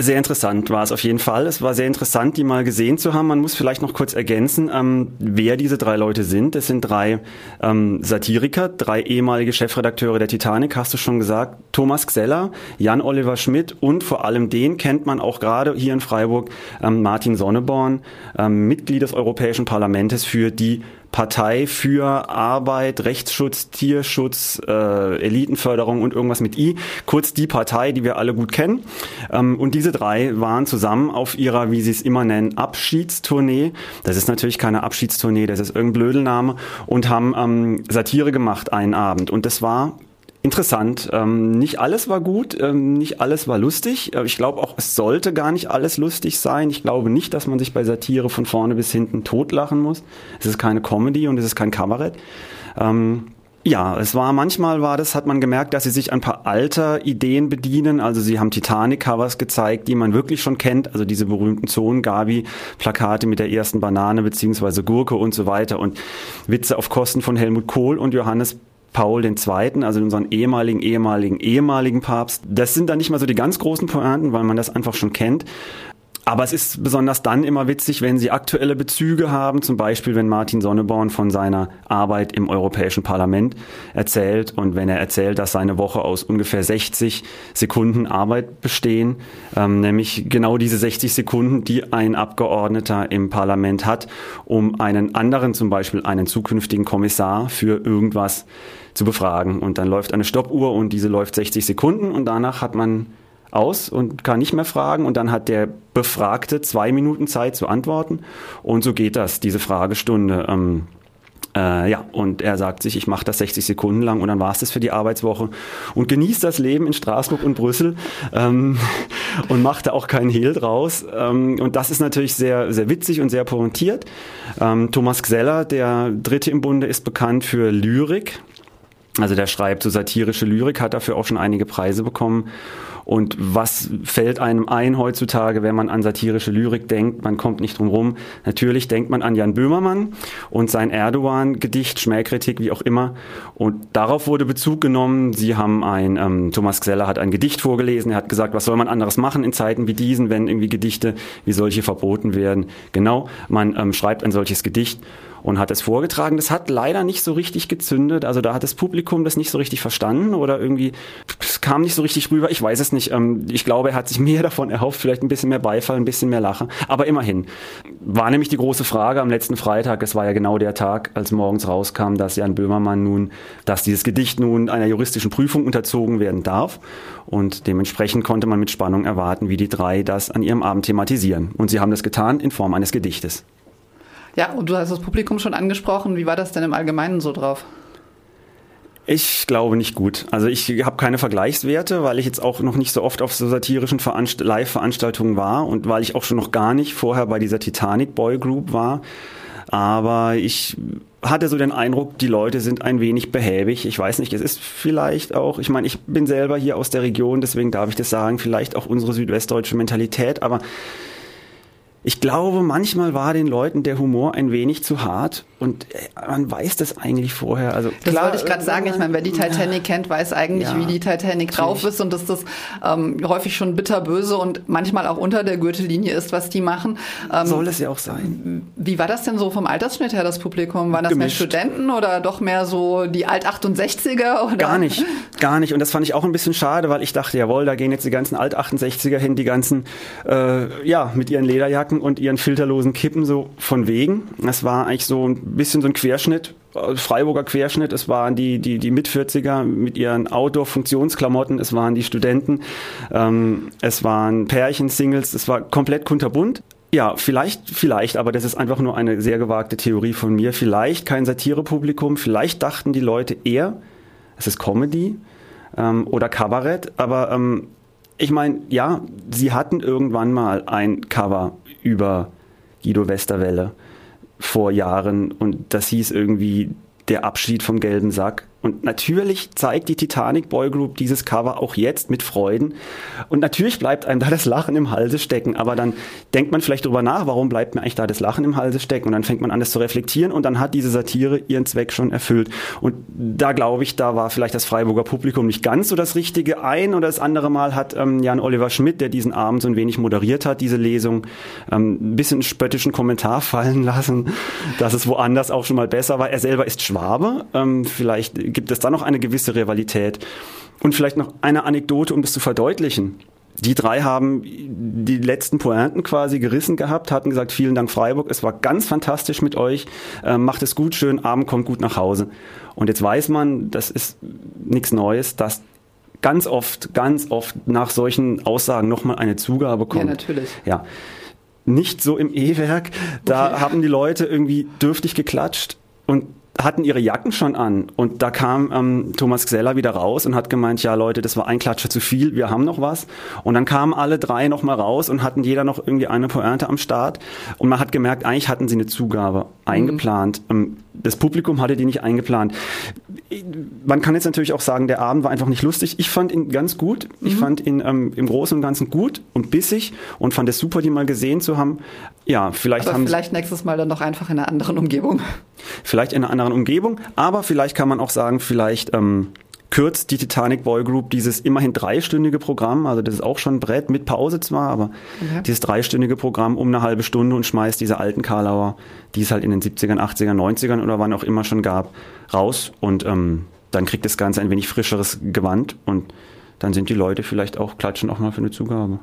Sehr interessant war es auf jeden Fall. Es war sehr interessant, die mal gesehen zu haben. Man muss vielleicht noch kurz ergänzen, ähm, wer diese drei Leute sind. Es sind drei ähm, Satiriker, drei ehemalige Chefredakteure der Titanic, hast du schon gesagt. Thomas Xeller, Jan-Oliver Schmidt und vor allem den kennt man auch gerade hier in Freiburg, ähm, Martin Sonneborn, ähm, Mitglied des Europäischen Parlaments für die Partei für Arbeit, Rechtsschutz, Tierschutz, äh, Elitenförderung und irgendwas mit I. Kurz die Partei, die wir alle gut kennen. Ähm, und diese drei waren zusammen auf ihrer, wie sie es immer nennen, Abschiedstournee. Das ist natürlich keine Abschiedstournee, das ist irgendein Blödelname. Und haben ähm, Satire gemacht einen Abend. Und das war interessant. Ähm, nicht alles war gut, ähm, nicht alles war lustig. Äh, ich glaube auch, es sollte gar nicht alles lustig sein. Ich glaube nicht, dass man sich bei Satire von vorne bis hinten totlachen muss. Es ist keine Comedy und es ist kein Kabarett. Ähm, ja, es war manchmal war das, hat man gemerkt, dass sie sich ein paar alter Ideen bedienen. Also sie haben Titanic-Covers gezeigt, die man wirklich schon kennt. Also diese berühmten Zonen-Gabi-Plakate mit der ersten Banane beziehungsweise Gurke und so weiter und Witze auf Kosten von Helmut Kohl und Johannes Paul II., also unseren ehemaligen, ehemaligen, ehemaligen Papst. Das sind dann nicht mal so die ganz großen Pointen, weil man das einfach schon kennt. Aber es ist besonders dann immer witzig, wenn sie aktuelle Bezüge haben, zum Beispiel wenn Martin Sonneborn von seiner Arbeit im Europäischen Parlament erzählt und wenn er erzählt, dass seine Woche aus ungefähr 60 Sekunden Arbeit bestehen, ähm, nämlich genau diese 60 Sekunden, die ein Abgeordneter im Parlament hat, um einen anderen, zum Beispiel einen zukünftigen Kommissar für irgendwas zu befragen. Und dann läuft eine Stoppuhr und diese läuft 60 Sekunden und danach hat man aus und kann nicht mehr fragen und dann hat der Befragte zwei Minuten Zeit zu antworten und so geht das, diese Fragestunde. Ähm, äh, ja, und er sagt sich, ich mache das 60 Sekunden lang und dann war es das für die Arbeitswoche und genießt das Leben in Straßburg und Brüssel ähm, und macht da auch keinen Hehl draus. Ähm, und das ist natürlich sehr, sehr witzig und sehr pointiert. Ähm, Thomas Gseller, der Dritte im Bunde, ist bekannt für Lyrik. Also der schreibt so satirische Lyrik, hat dafür auch schon einige Preise bekommen. Und was fällt einem ein heutzutage, wenn man an satirische Lyrik denkt? Man kommt nicht drum rum. Natürlich denkt man an Jan Böhmermann und sein Erdogan-Gedicht, Schmähkritik, wie auch immer. Und darauf wurde Bezug genommen. Sie haben ein, ähm, Thomas Xeller hat ein Gedicht vorgelesen. Er hat gesagt, was soll man anderes machen in Zeiten wie diesen, wenn irgendwie Gedichte wie solche verboten werden? Genau, man ähm, schreibt ein solches Gedicht und hat es vorgetragen. Das hat leider nicht so richtig gezündet. Also da hat das Publikum das nicht so richtig verstanden oder irgendwie, kam nicht so richtig rüber. Ich weiß es nicht. Ähm, ich glaube, er hat sich mehr davon erhofft, vielleicht ein bisschen mehr Beifall, ein bisschen mehr Lache. Aber immerhin. War nämlich die große Frage am letzten Freitag, es war ja genau der Tag, als morgens rauskam, dass Jan Böhmermann nun, dass dieses Gedicht nun einer juristischen Prüfung unterzogen werden darf. Und dementsprechend konnte man mit Spannung erwarten, wie die drei das an ihrem Abend thematisieren. Und sie haben das getan in Form eines Gedichtes. Ja, und du hast das Publikum schon angesprochen. Wie war das denn im Allgemeinen so drauf? Ich glaube nicht gut. Also ich habe keine Vergleichswerte, weil ich jetzt auch noch nicht so oft auf so satirischen Live-Veranstaltungen war und weil ich auch schon noch gar nicht vorher bei dieser Titanic Boy Group war. Aber ich hatte so den Eindruck, die Leute sind ein wenig behäbig. Ich weiß nicht, es ist vielleicht auch, ich meine, ich bin selber hier aus der Region, deswegen darf ich das sagen, vielleicht auch unsere südwestdeutsche Mentalität, aber ich glaube, manchmal war den Leuten der Humor ein wenig zu hart und äh, man weiß das eigentlich vorher. Also das klar, wollte ich gerade sagen. Ich meine, wer die Titanic kennt, weiß eigentlich, ja, wie die Titanic drauf ist und dass das ähm, häufig schon bitterböse und manchmal auch unter der Gürtellinie ist, was die machen. Ähm, Soll es ja auch sein. Wie war das denn so vom Altersschnitt her, das Publikum? Waren das Gemischt. mehr Studenten oder doch mehr so die Alt-68er? Oder? Gar nicht, gar nicht. Und das fand ich auch ein bisschen schade, weil ich dachte, jawohl, da gehen jetzt die ganzen Alt-68er hin, die ganzen, äh, ja, mit ihren Lederjacken Jacken und ihren filterlosen Kippen so von wegen. Es war eigentlich so ein bisschen so ein Querschnitt, äh, Freiburger Querschnitt. Es waren die, die, die Mit-40er mit ihren Outdoor-Funktionsklamotten. Es waren die Studenten. Ähm, es waren Pärchen, Singles. Es war komplett kunterbunt. Ja, vielleicht, vielleicht, aber das ist einfach nur eine sehr gewagte Theorie von mir. Vielleicht kein Satirepublikum. Vielleicht dachten die Leute eher, es ist Comedy ähm, oder Kabarett. Aber ähm, ich meine, ja, sie hatten irgendwann mal ein Cover über Guido Westerwelle vor Jahren und das hieß irgendwie der Abschied vom gelben Sack. Und natürlich zeigt die Titanic Boy Group dieses Cover auch jetzt mit Freuden. Und natürlich bleibt einem da das Lachen im Halse stecken. Aber dann denkt man vielleicht drüber nach, warum bleibt mir eigentlich da das Lachen im Halse stecken? Und dann fängt man an, das zu reflektieren. Und dann hat diese Satire ihren Zweck schon erfüllt. Und da glaube ich, da war vielleicht das Freiburger Publikum nicht ganz so das Richtige. Ein oder das andere Mal hat ähm, Jan Oliver Schmidt, der diesen Abend so ein wenig moderiert hat, diese Lesung, ähm, ein bisschen spöttischen Kommentar fallen lassen, dass es woanders auch schon mal besser war. Er selber ist Schwabe. Ähm, vielleicht gibt es da noch eine gewisse Rivalität. Und vielleicht noch eine Anekdote, um das zu verdeutlichen. Die drei haben die letzten Pointen quasi gerissen gehabt, hatten gesagt, vielen Dank Freiburg, es war ganz fantastisch mit euch, äh, macht es gut, schön, Abend kommt gut nach Hause. Und jetzt weiß man, das ist nichts Neues, dass ganz oft, ganz oft nach solchen Aussagen nochmal eine Zugabe kommt. Ja, natürlich. Ja. Nicht so im E-Werk. Da okay. haben die Leute irgendwie dürftig geklatscht und hatten ihre Jacken schon an und da kam ähm, Thomas Gseller wieder raus und hat gemeint, ja Leute, das war ein Klatscher zu viel, wir haben noch was. Und dann kamen alle drei noch mal raus und hatten jeder noch irgendwie eine Pointe am Start und man hat gemerkt, eigentlich hatten sie eine Zugabe eingeplant. Mhm. Das Publikum hatte die nicht eingeplant. Man kann jetzt natürlich auch sagen, der Abend war einfach nicht lustig. Ich fand ihn ganz gut. Ich mhm. fand ihn ähm, im Großen und Ganzen gut und bissig und fand es super, die mal gesehen zu haben. Ja, vielleicht Aber haben vielleicht nächstes Mal dann noch einfach in einer anderen Umgebung. Vielleicht in einer anderen Umgebung, aber vielleicht kann man auch sagen, vielleicht ähm, kürzt die Titanic Boy Group dieses immerhin dreistündige Programm, also das ist auch schon ein Brett, mit Pause zwar, aber okay. dieses dreistündige Programm um eine halbe Stunde und schmeißt diese alten Karlauer, die es halt in den 70ern, 80ern, 90ern oder wann auch immer schon gab, raus und ähm, dann kriegt das Ganze ein wenig frischeres Gewand und dann sind die Leute vielleicht auch klatschen auch mal für eine Zugabe.